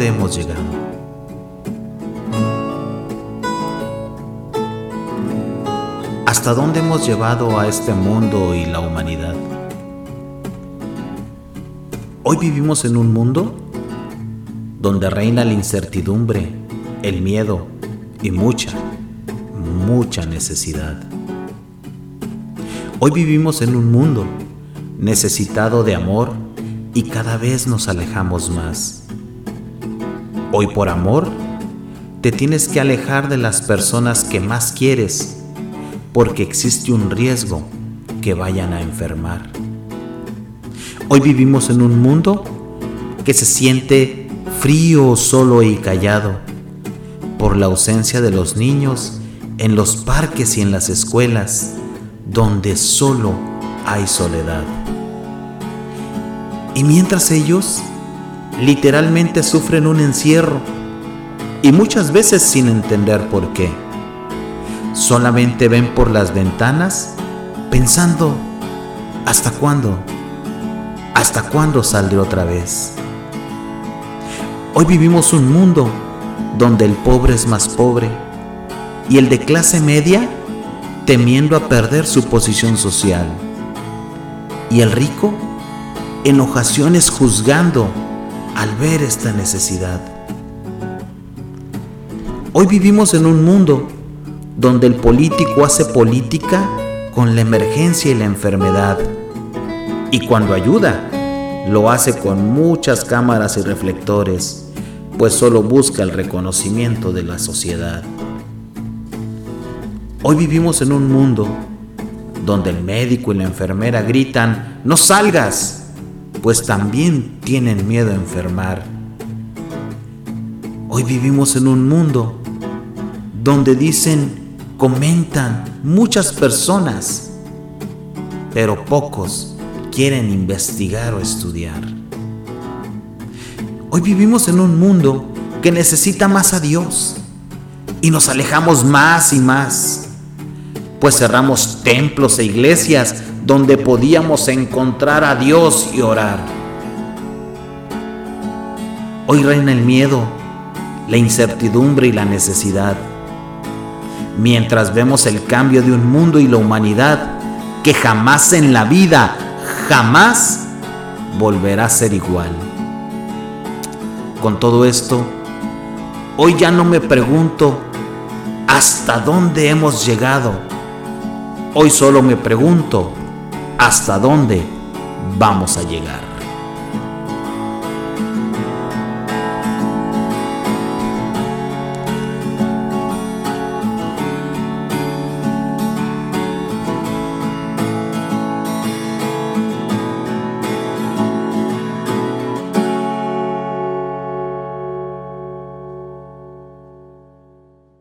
dónde hemos llegado. ¿Hasta dónde hemos llevado a este mundo y la humanidad? Hoy vivimos en un mundo donde reina la incertidumbre, el miedo y mucha, mucha necesidad. Hoy vivimos en un mundo necesitado de amor y cada vez nos alejamos más. Hoy por amor te tienes que alejar de las personas que más quieres porque existe un riesgo que vayan a enfermar. Hoy vivimos en un mundo que se siente frío, solo y callado por la ausencia de los niños en los parques y en las escuelas, donde solo hay soledad. Y mientras ellos literalmente sufren un encierro, y muchas veces sin entender por qué. Solamente ven por las ventanas pensando, ¿hasta cuándo? ¿Hasta cuándo saldré otra vez? Hoy vivimos un mundo donde el pobre es más pobre y el de clase media temiendo a perder su posición social y el rico en ocasiones juzgando al ver esta necesidad. Hoy vivimos en un mundo donde el político hace política con la emergencia y la enfermedad. Y cuando ayuda, lo hace con muchas cámaras y reflectores, pues solo busca el reconocimiento de la sociedad. Hoy vivimos en un mundo donde el médico y la enfermera gritan, no salgas, pues también tienen miedo a enfermar. Hoy vivimos en un mundo donde dicen, comentan muchas personas, pero pocos quieren investigar o estudiar. Hoy vivimos en un mundo que necesita más a Dios y nos alejamos más y más, pues cerramos templos e iglesias donde podíamos encontrar a Dios y orar. Hoy reina el miedo, la incertidumbre y la necesidad mientras vemos el cambio de un mundo y la humanidad que jamás en la vida, jamás volverá a ser igual. Con todo esto, hoy ya no me pregunto hasta dónde hemos llegado. Hoy solo me pregunto hasta dónde vamos a llegar.